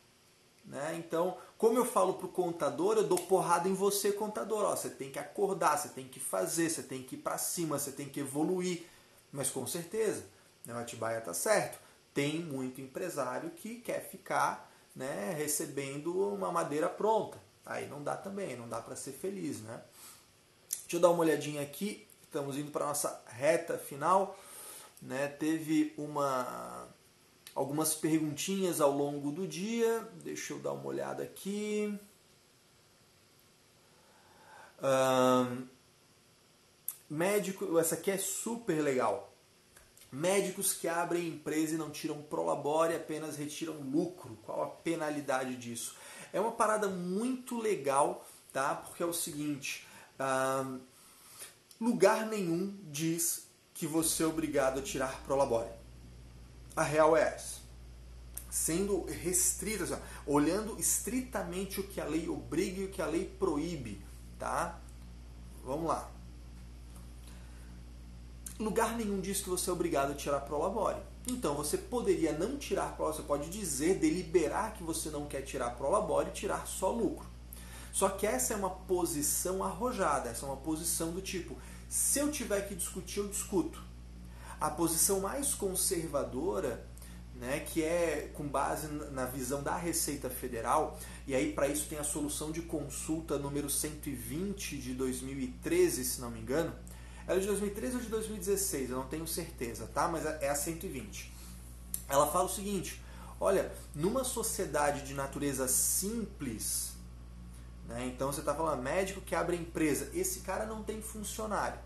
Né? Então, como eu falo para o contador, eu dou porrada em você, contador. Ó, você tem que acordar, você tem que fazer, você tem que ir para cima, você tem que evoluir. Mas com certeza, né? O Atibaia está certo. Tem muito empresário que quer ficar né, recebendo uma madeira pronta. Aí não dá também, não dá para ser feliz. Né? Deixa eu dar uma olhadinha aqui. Estamos indo para a nossa reta final. Né? Teve uma algumas perguntinhas ao longo do dia. Deixa eu dar uma olhada aqui. Um, médico, essa aqui é super legal. Médicos que abrem empresa e não tiram prolabore, apenas retiram lucro. Qual a penalidade disso? É uma parada muito legal, tá? Porque é o seguinte: lugar nenhum diz que você é obrigado a tirar prolabore. A real é essa. Sendo restrita, assim, olhando estritamente o que a lei obriga e o que a lei proíbe, tá? Vamos lá lugar nenhum diz que você é obrigado a tirar prolabore. Então você poderia não tirar prolabore, você pode dizer, deliberar que você não quer tirar prolabore e tirar só lucro. Só que essa é uma posição arrojada, essa é uma posição do tipo, se eu tiver que discutir, eu discuto. A posição mais conservadora, né, que é com base na visão da Receita Federal, e aí para isso tem a solução de consulta número 120 de 2013, se não me engano, é de 2013 ou de 2016, eu não tenho certeza, tá? Mas é a 120. Ela fala o seguinte: olha, numa sociedade de natureza simples, né? Então você está falando médico que abre empresa, esse cara não tem funcionário.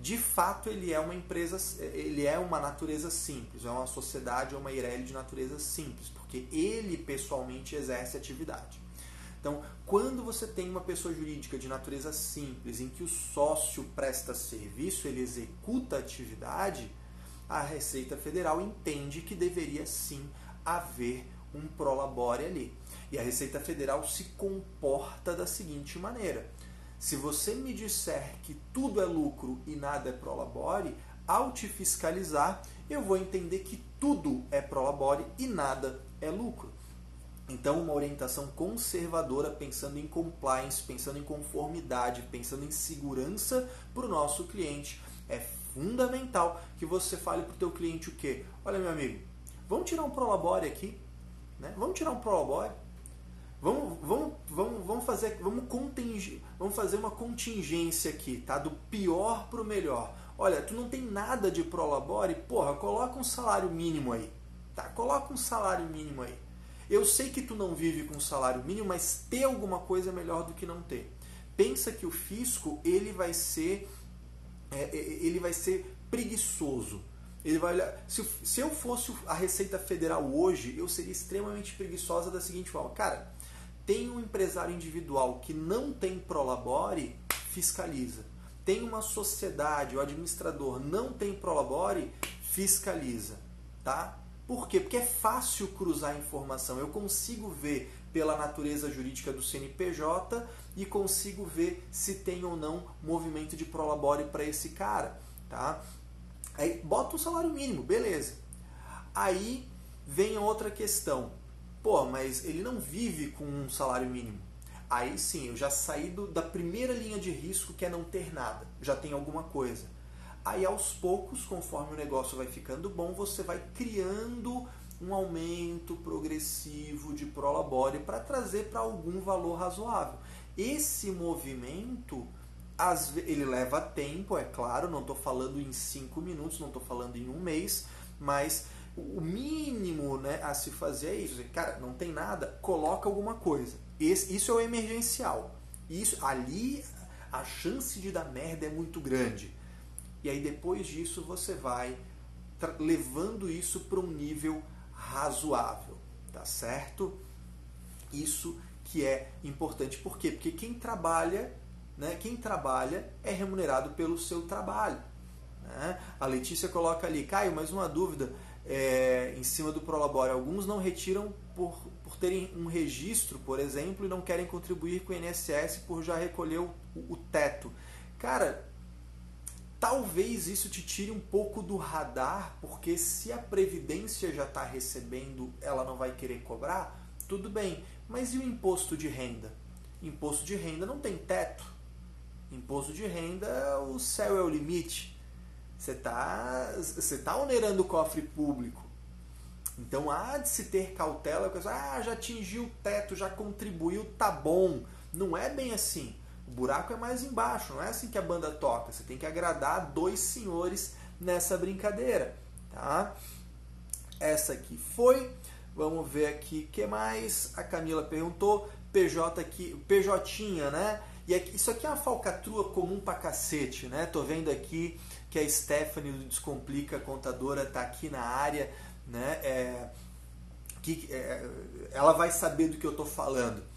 De fato, ele é uma empresa, ele é uma natureza simples, é uma sociedade, é uma IRL de natureza simples, porque ele pessoalmente exerce atividade. Então, quando você tem uma pessoa jurídica de natureza simples, em que o sócio presta serviço, ele executa atividade, a Receita Federal entende que deveria sim haver um prolabore ali. E a Receita Federal se comporta da seguinte maneira: se você me disser que tudo é lucro e nada é prolabore, ao te fiscalizar, eu vou entender que tudo é prolabore e nada é lucro. Então, uma orientação conservadora, pensando em compliance, pensando em conformidade, pensando em segurança para o nosso cliente. É fundamental que você fale para o teu cliente o quê? Olha, meu amigo, vamos tirar um prolabore aqui, né? Vamos tirar um prolabore. Vamos, vamos, vamos, vamos fazer, vamos, conting, vamos fazer uma contingência aqui, tá? Do pior para o melhor. Olha, tu não tem nada de prolabore, porra, coloca um salário mínimo aí, tá? Coloca um salário mínimo aí. Eu sei que tu não vive com salário mínimo, mas ter alguma coisa é melhor do que não ter. Pensa que o fisco ele vai ser é, é, ele vai ser preguiçoso. Ele vai olhar. Se, se eu fosse a Receita Federal hoje, eu seria extremamente preguiçosa da seguinte forma: cara, tem um empresário individual que não tem prolabore, fiscaliza. Tem uma sociedade, o administrador não tem prolabore, fiscaliza, tá? Por quê? Porque é fácil cruzar informação. Eu consigo ver pela natureza jurídica do CNPJ e consigo ver se tem ou não movimento de prolabore para esse cara, tá? Aí bota o salário mínimo, beleza. Aí vem outra questão. Pô, mas ele não vive com um salário mínimo. Aí sim, eu já saí do, da primeira linha de risco que é não ter nada. Já tem alguma coisa. Aí aos poucos, conforme o negócio vai ficando bom, você vai criando um aumento progressivo de prolabore para trazer para algum valor razoável. Esse movimento ele leva tempo, é claro, não estou falando em cinco minutos, não estou falando em um mês, mas o mínimo né, a se fazer é isso. Cara, não tem nada, coloca alguma coisa. Esse, isso é o emergencial. Isso ali a chance de dar merda é muito grande. E aí depois disso você vai levando isso para um nível razoável, tá certo? Isso que é importante. Por quê? Porque quem trabalha, né, quem trabalha é remunerado pelo seu trabalho. Né? A Letícia coloca ali, Caio, mais uma dúvida é, em cima do Prolabore. Alguns não retiram por, por terem um registro, por exemplo, e não querem contribuir com o INSS por já recolher o, o teto. Cara, Talvez isso te tire um pouco do radar, porque se a Previdência já está recebendo, ela não vai querer cobrar, tudo bem. Mas e o imposto de renda? Imposto de renda não tem teto. Imposto de renda, o céu é o limite. Você está você tá onerando o cofre público. Então há de se ter cautela, ah, já atingiu o teto, já contribuiu, tá bom. Não é bem assim. O buraco é mais embaixo, não é assim que a banda toca. Você tem que agradar dois senhores nessa brincadeira, tá? Essa aqui foi. Vamos ver aqui que mais. A Camila perguntou. PJ aqui, PJ, né? E aqui, isso aqui é uma falcatrua comum pra cacete, né? Tô vendo aqui que a Stephanie do Descomplica Contadora tá aqui na área, né? É, que, é, ela vai saber do que eu tô falando.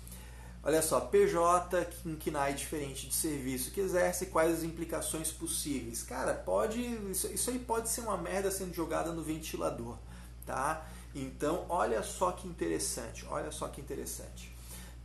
Olha só, PJ em KNAI diferente de serviço que exerce, quais as implicações possíveis? Cara, pode isso, isso aí pode ser uma merda sendo jogada no ventilador, tá? Então, olha só que interessante, olha só que interessante.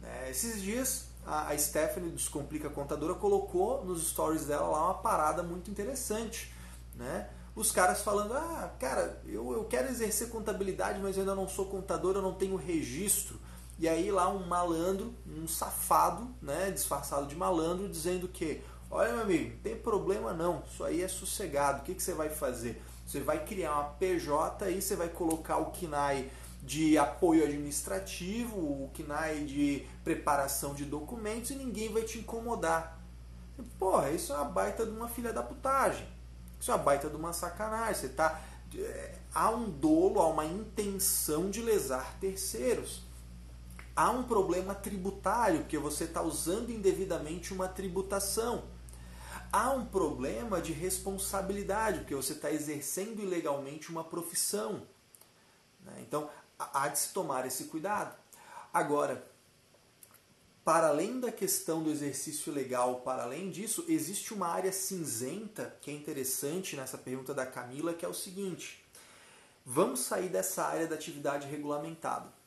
É, esses dias a, a Stephanie Descomplica Contadora colocou nos stories dela lá uma parada muito interessante, né? Os caras falando, ah, cara, eu, eu quero exercer contabilidade, mas eu ainda não sou contador, eu não tenho registro. E aí lá um malandro, um safado, né, disfarçado de malandro, dizendo que, olha meu amigo, tem problema não, isso aí é sossegado, o que, que você vai fazer? Você vai criar uma PJ aí, você vai colocar o KNAI de apoio administrativo, o KNAI de preparação de documentos e ninguém vai te incomodar. Porra, isso é uma baita de uma filha da putagem. Isso é uma baita de uma sacanagem. Você tá, é, há um dolo, há uma intenção de lesar terceiros há um problema tributário, porque você está usando indevidamente uma tributação. Há um problema de responsabilidade, porque você está exercendo ilegalmente uma profissão. Né? Então, há de se tomar esse cuidado. Agora, para além da questão do exercício legal, para além disso, existe uma área cinzenta que é interessante nessa pergunta da Camila, que é o seguinte: vamos sair dessa área da atividade regulamentada.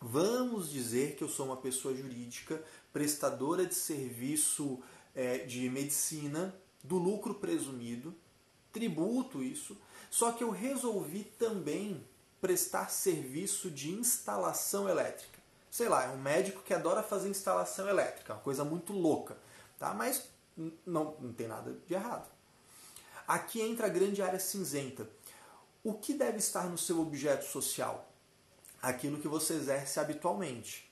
Vamos dizer que eu sou uma pessoa jurídica, prestadora de serviço é, de medicina, do lucro presumido, tributo isso, só que eu resolvi também prestar serviço de instalação elétrica. Sei lá, é um médico que adora fazer instalação elétrica, uma coisa muito louca, tá? Mas não, não tem nada de errado. Aqui entra a grande área cinzenta. O que deve estar no seu objeto social? Aquilo que você exerce habitualmente.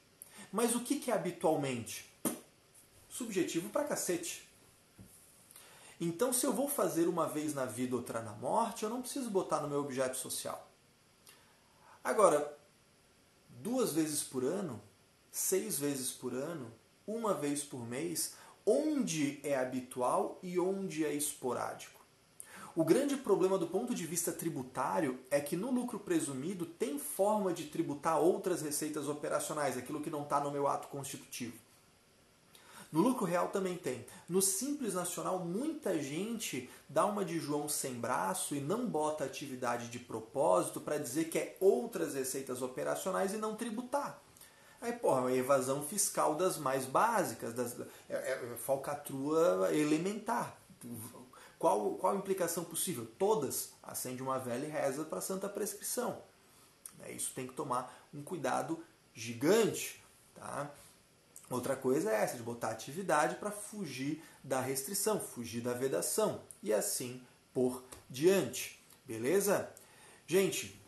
Mas o que é habitualmente? Subjetivo pra cacete. Então, se eu vou fazer uma vez na vida, outra na morte, eu não preciso botar no meu objeto social. Agora, duas vezes por ano, seis vezes por ano, uma vez por mês, onde é habitual e onde é esporádico. O grande problema do ponto de vista tributário é que no lucro presumido tem forma de tributar outras receitas operacionais, aquilo que não está no meu ato constitutivo. No lucro real também tem. No Simples Nacional, muita gente dá uma de João sem braço e não bota atividade de propósito para dizer que é outras receitas operacionais e não tributar. Aí, porra, é evasão fiscal das mais básicas, das, é, é falcatrua elementar. Qual, qual a implicação possível? Todas. Acende uma vela e reza para a santa prescrição. É, isso tem que tomar um cuidado gigante. Tá? Outra coisa é essa, de botar atividade para fugir da restrição, fugir da vedação. E assim por diante. Beleza? Gente,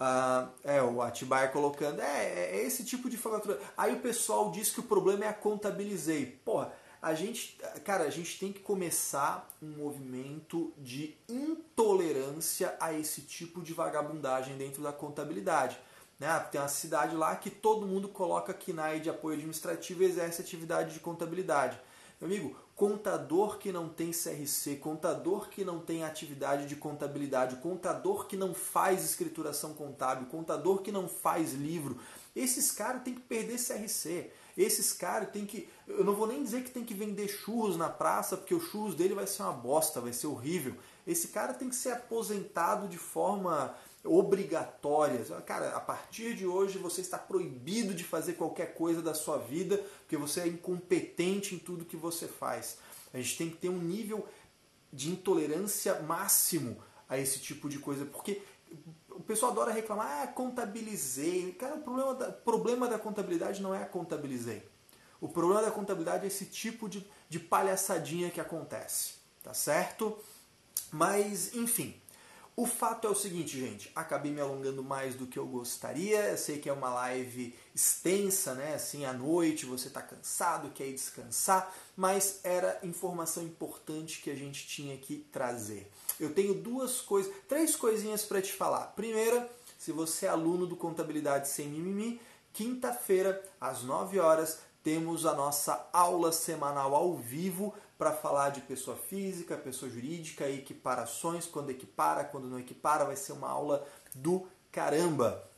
uh, é o Atibaia colocando, é, é, esse tipo de falatura. Aí o pessoal diz que o problema é a contabilizei. Porra, a gente, cara, a gente tem que começar um movimento de intolerância a esse tipo de vagabundagem dentro da contabilidade. Né? Tem uma cidade lá que todo mundo coloca KNAI de apoio administrativo e exerce atividade de contabilidade. Meu amigo, contador que não tem CRC, contador que não tem atividade de contabilidade, contador que não faz escrituração contábil, contador que não faz livro, esses caras têm que perder CRC. Esses caras têm que. Eu não vou nem dizer que tem que vender churros na praça, porque o churros dele vai ser uma bosta, vai ser horrível. Esse cara tem que ser aposentado de forma obrigatória. Cara, a partir de hoje você está proibido de fazer qualquer coisa da sua vida, porque você é incompetente em tudo que você faz. A gente tem que ter um nível de intolerância máximo a esse tipo de coisa, porque o pessoal adora reclamar, ah, contabilizei. Cara, o problema da, problema da contabilidade não é a contabilizei. O problema da contabilidade é esse tipo de, de palhaçadinha que acontece, tá certo? Mas, enfim, o fato é o seguinte, gente, acabei me alongando mais do que eu gostaria. Eu sei que é uma live extensa, né? Assim, à noite, você está cansado, quer ir descansar, mas era informação importante que a gente tinha que trazer. Eu tenho duas coisas, três coisinhas para te falar. Primeira, se você é aluno do Contabilidade Sem Mimimi, quinta-feira, às 9 horas, temos a nossa aula semanal ao vivo para falar de pessoa física, pessoa jurídica, equiparações, quando equipara, quando não equipara, vai ser uma aula do caramba.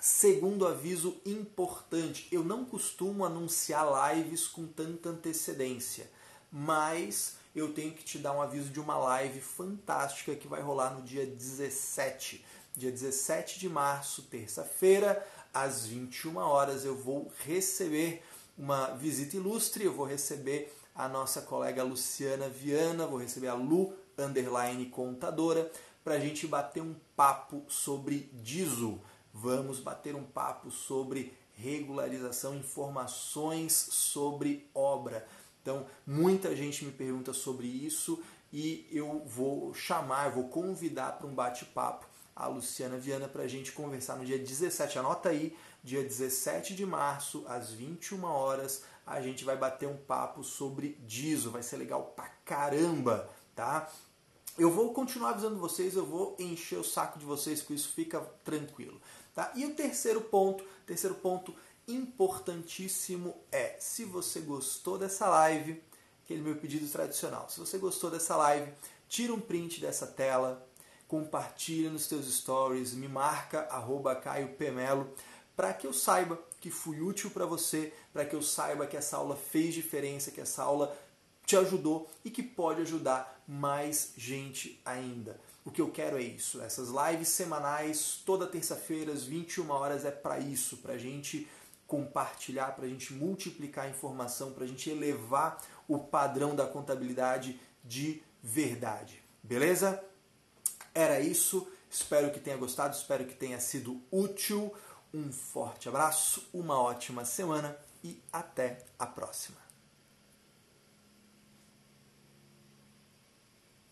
Segundo aviso importante, eu não costumo anunciar lives com tanta antecedência, mas eu tenho que te dar um aviso de uma live fantástica que vai rolar no dia 17. Dia 17 de março, terça-feira, às 21 horas, eu vou receber uma visita ilustre, eu vou receber a nossa colega Luciana Viana, vou receber a Lu Underline Contadora, para a gente bater um papo sobre DISO. Vamos bater um papo sobre regularização, informações sobre obra. Então, muita gente me pergunta sobre isso e eu vou chamar, vou convidar para um bate-papo a Luciana Viana para a gente conversar no dia 17. Anota aí, dia 17 de março, às 21 horas, a gente vai bater um papo sobre DISO. Vai ser legal pra caramba, tá? Eu vou continuar avisando vocês, eu vou encher o saco de vocês com isso, fica tranquilo. Tá? E o terceiro ponto, terceiro ponto importantíssimo é, se você gostou dessa live, aquele meu pedido tradicional, se você gostou dessa live, tira um print dessa tela, compartilha nos teus stories, me marca arroba Caio Pemelo, para que eu saiba que fui útil para você, para que eu saiba que essa aula fez diferença, que essa aula te ajudou e que pode ajudar mais gente ainda. O que eu quero é isso, essas lives semanais, toda terça-feira às 21 horas é para isso, para a gente compartilhar, para a gente multiplicar a informação, para a gente elevar o padrão da contabilidade de verdade. Beleza? Era isso. Espero que tenha gostado, espero que tenha sido útil. Um forte abraço, uma ótima semana e até a próxima.